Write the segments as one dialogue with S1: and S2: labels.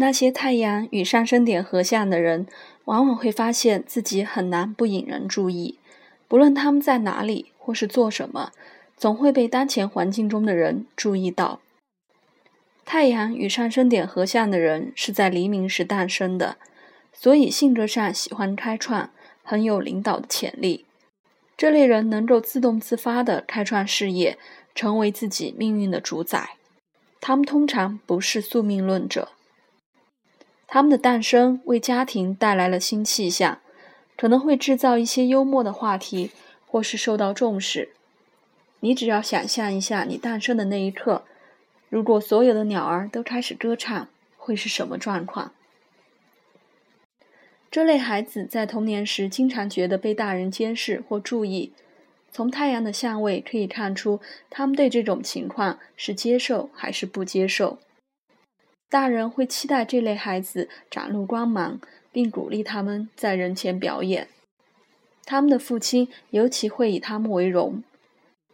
S1: 那些太阳与上升点合相的人，往往会发现自己很难不引人注意。不论他们在哪里或是做什么，总会被当前环境中的人注意到。太阳与上升点合相的人是在黎明时诞生的，所以性格上喜欢开创，很有领导的潜力。这类人能够自动自发地开创事业，成为自己命运的主宰。他们通常不是宿命论者。他们的诞生为家庭带来了新气象，可能会制造一些幽默的话题，或是受到重视。你只要想象一下，你诞生的那一刻，如果所有的鸟儿都开始歌唱，会是什么状况？这类孩子在童年时经常觉得被大人监视或注意。从太阳的相位可以看出，他们对这种情况是接受还是不接受。大人会期待这类孩子展露光芒，并鼓励他们在人前表演。他们的父亲尤其会以他们为荣，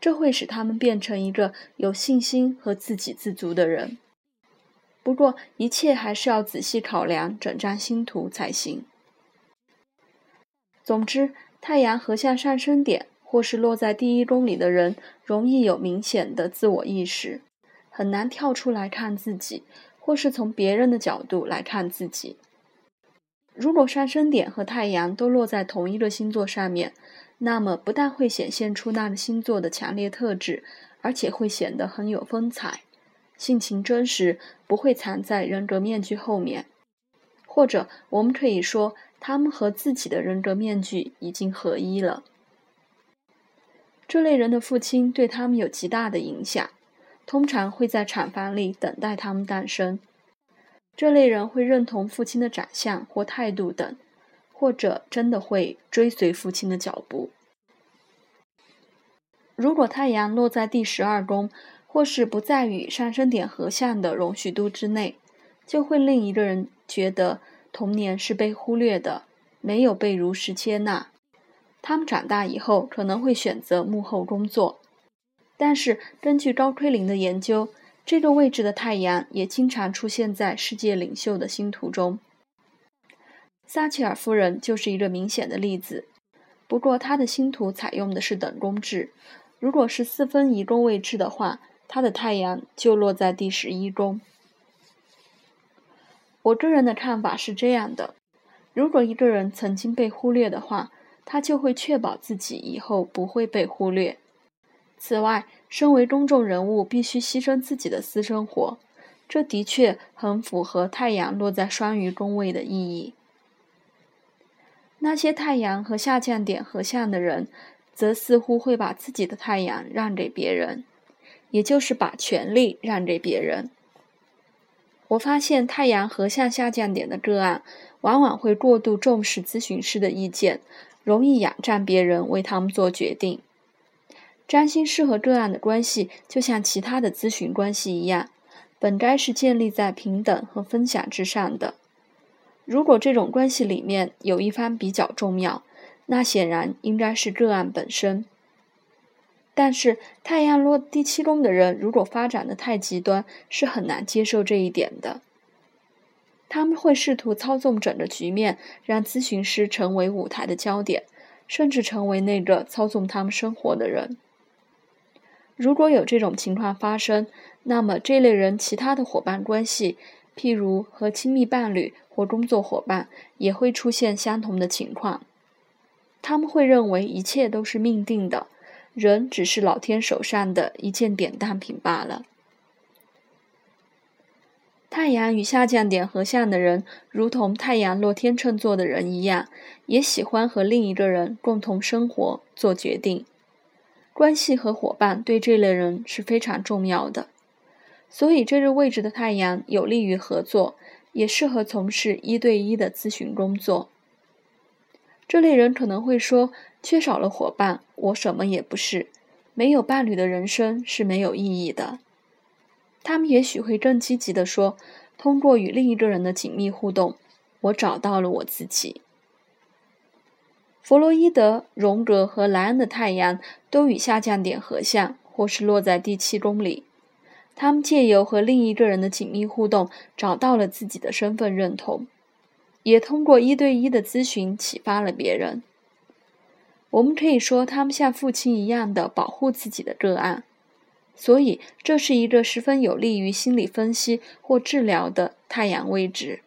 S1: 这会使他们变成一个有信心和自给自足的人。不过，一切还是要仔细考量整张星图才行。总之，太阳合向上升点或是落在第一宫里的人，容易有明显的自我意识，很难跳出来看自己。或是从别人的角度来看自己。如果上升点和太阳都落在同一个星座上面，那么不但会显现出那个星座的强烈特质，而且会显得很有风采，性情真实，不会藏在人格面具后面。或者，我们可以说，他们和自己的人格面具已经合一了。这类人的父亲对他们有极大的影响。通常会在产房里等待他们诞生。这类人会认同父亲的长相或态度等，或者真的会追随父亲的脚步。如果太阳落在第十二宫，或是不在与上升点合相的容许度之内，就会令一个人觉得童年是被忽略的，没有被如实接纳。他们长大以后可能会选择幕后工作。但是，根据高奎林的研究，这个位置的太阳也经常出现在世界领袖的星图中。撒切尔夫人就是一个明显的例子。不过，她的星图采用的是等宫制，如果是四分一宫位制的话，她的太阳就落在第十一宫。我个人的看法是这样的：如果一个人曾经被忽略的话，他就会确保自己以后不会被忽略。此外，身为公众人物，必须牺牲自己的私生活，这的确很符合太阳落在双鱼宫位的意义。那些太阳和下降点合相的人，则似乎会把自己的太阳让给别人，也就是把权力让给别人。我发现太阳合相下降点的个案，往往会过度重视咨询师的意见，容易仰仗别人为他们做决定。占星师和个案的关系，就像其他的咨询关系一样，本该是建立在平等和分享之上的。如果这种关系里面有一方比较重要，那显然应该是个案本身。但是太阳落第七宫的人，如果发展的太极端，是很难接受这一点的。他们会试图操纵整个局面，让咨询师成为舞台的焦点，甚至成为那个操纵他们生活的人。如果有这种情况发生，那么这类人其他的伙伴关系，譬如和亲密伴侣或工作伙伴，也会出现相同的情况。他们会认为一切都是命定的，人只是老天手上的一件典当品罢了。太阳与下降点合相的人，如同太阳落天秤座的人一样，也喜欢和另一个人共同生活、做决定。关系和伙伴对这类人是非常重要的，所以这个位置的太阳有利于合作，也适合从事一对一的咨询工作。这类人可能会说：“缺少了伙伴，我什么也不是。没有伴侣的人生是没有意义的。”他们也许会更积极地说：“通过与另一个人的紧密互动，我找到了我自己。”弗洛伊德、荣格和莱恩的太阳都与下降点合相，或是落在第七宫里。他们借由和另一个人的紧密互动，找到了自己的身份认同，也通过一对一的咨询启发了别人。我们可以说，他们像父亲一样的保护自己的个案，所以这是一个十分有利于心理分析或治疗的太阳位置。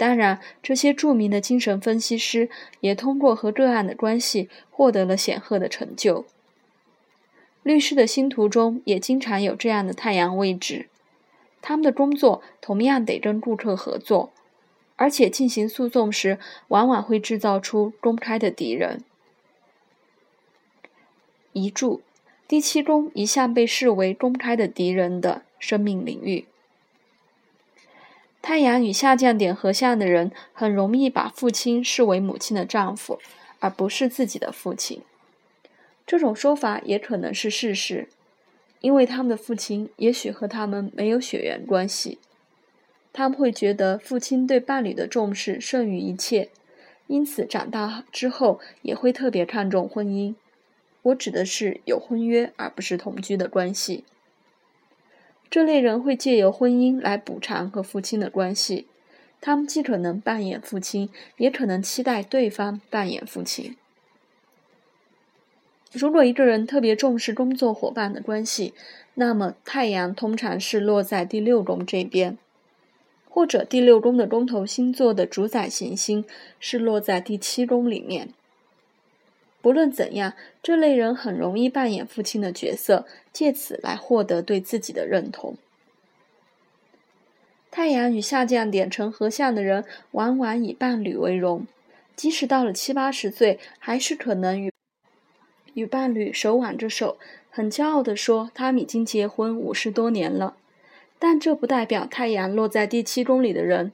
S1: 当然，这些著名的精神分析师也通过和个案的关系获得了显赫的成就。律师的星图中也经常有这样的太阳位置，他们的工作同样得跟顾客合作，而且进行诉讼时往往会制造出公开的敌人。遗注：第七宫一向被视为公开的敌人的生命领域。太阳与下降点合相的人很容易把父亲视为母亲的丈夫，而不是自己的父亲。这种说法也可能是事实，因为他们的父亲也许和他们没有血缘关系。他们会觉得父亲对伴侣的重视胜于一切，因此长大之后也会特别看重婚姻。我指的是有婚约而不是同居的关系。这类人会借由婚姻来补偿和父亲的关系，他们既可能扮演父亲，也可能期待对方扮演父亲。如果一个人特别重视工作伙伴的关系，那么太阳通常是落在第六宫这边，或者第六宫的宫头星座的主宰行星是落在第七宫里面。不论怎样，这类人很容易扮演父亲的角色，借此来获得对自己的认同。太阳与下降点成合相的人，往往以伴侣为荣，即使到了七八十岁，还是可能与与伴侣手挽着手，很骄傲地说他们已经结婚五十多年了。但这不代表太阳落在第七宫里的人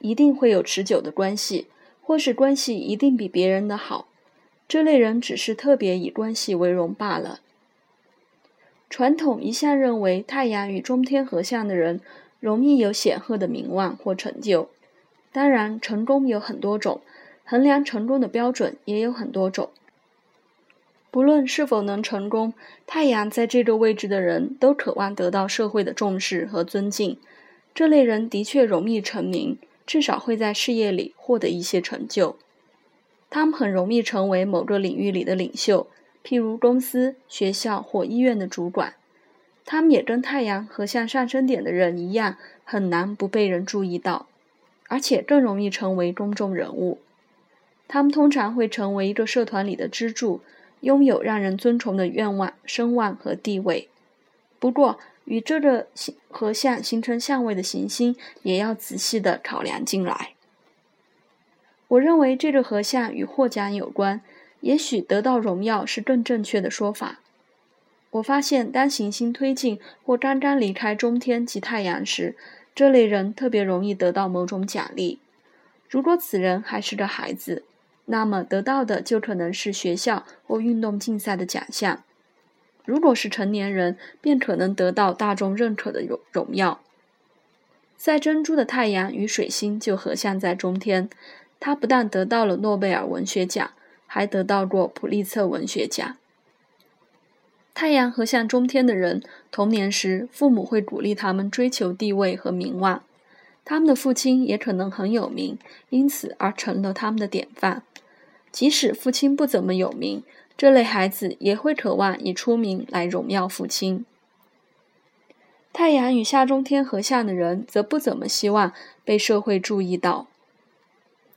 S1: 一定会有持久的关系，或是关系一定比别人的好。这类人只是特别以关系为荣罢了。传统一向认为，太阳与中天合相的人容易有显赫的名望或成就。当然，成功有很多种，衡量成功的标准也有很多种。不论是否能成功，太阳在这个位置的人都渴望得到社会的重视和尊敬。这类人的确容易成名，至少会在事业里获得一些成就。他们很容易成为某个领域里的领袖，譬如公司、学校或医院的主管。他们也跟太阳和向上升点的人一样，很难不被人注意到，而且更容易成为公众人物。他们通常会成为一个社团里的支柱，拥有让人尊崇的愿望、声望和地位。不过，与这个合相形成相位的行星也要仔细的考量进来。我认为这个合相与获奖有关，也许得到荣耀是更正确的说法。我发现，当行星推进或刚刚离开中天及太阳时，这类人特别容易得到某种奖励。如果此人还是个孩子，那么得到的就可能是学校或运动竞赛的奖项；如果是成年人，便可能得到大众认可的荣荣耀。赛珍珠的太阳与水星就合相在中天。他不但得到了诺贝尔文学奖，还得到过普利策文学奖。太阳和向中天的人，童年时父母会鼓励他们追求地位和名望，他们的父亲也可能很有名，因此而成了他们的典范。即使父亲不怎么有名，这类孩子也会渴望以出名来荣耀父亲。太阳与下中天合相的人，则不怎么希望被社会注意到。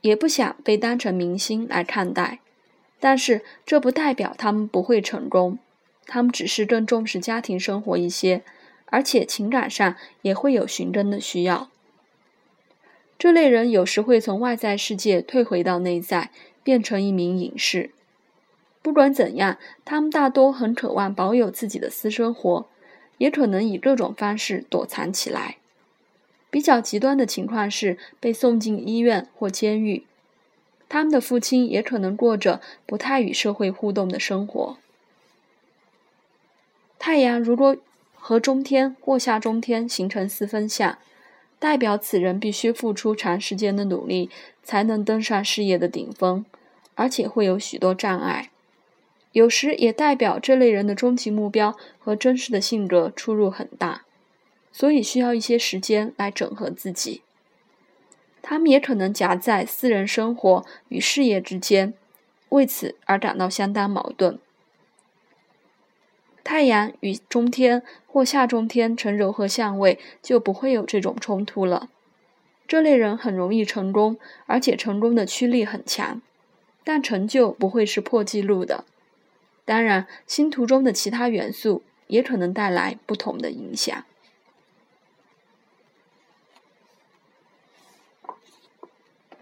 S1: 也不想被当成明星来看待，但是这不代表他们不会成功，他们只是更重视家庭生活一些，而且情感上也会有寻根的需要。这类人有时会从外在世界退回到内在，变成一名隐士。不管怎样，他们大多很渴望保有自己的私生活，也可能以各种方式躲藏起来。比较极端的情况是被送进医院或监狱，他们的父亲也可能过着不太与社会互动的生活。太阳如果和中天或下中天形成四分相，代表此人必须付出长时间的努力才能登上事业的顶峰，而且会有许多障碍。有时也代表这类人的终极目标和真实的性格出入很大，所以需要一些时间来整合自己。他们也可能夹在私人生活与事业之间，为此而感到相当矛盾。太阳与中天或下中天成柔和相位，就不会有这种冲突了。这类人很容易成功，而且成功的驱力很强，但成就不会是破纪录的。当然，星图中的其他元素也可能带来不同的影响。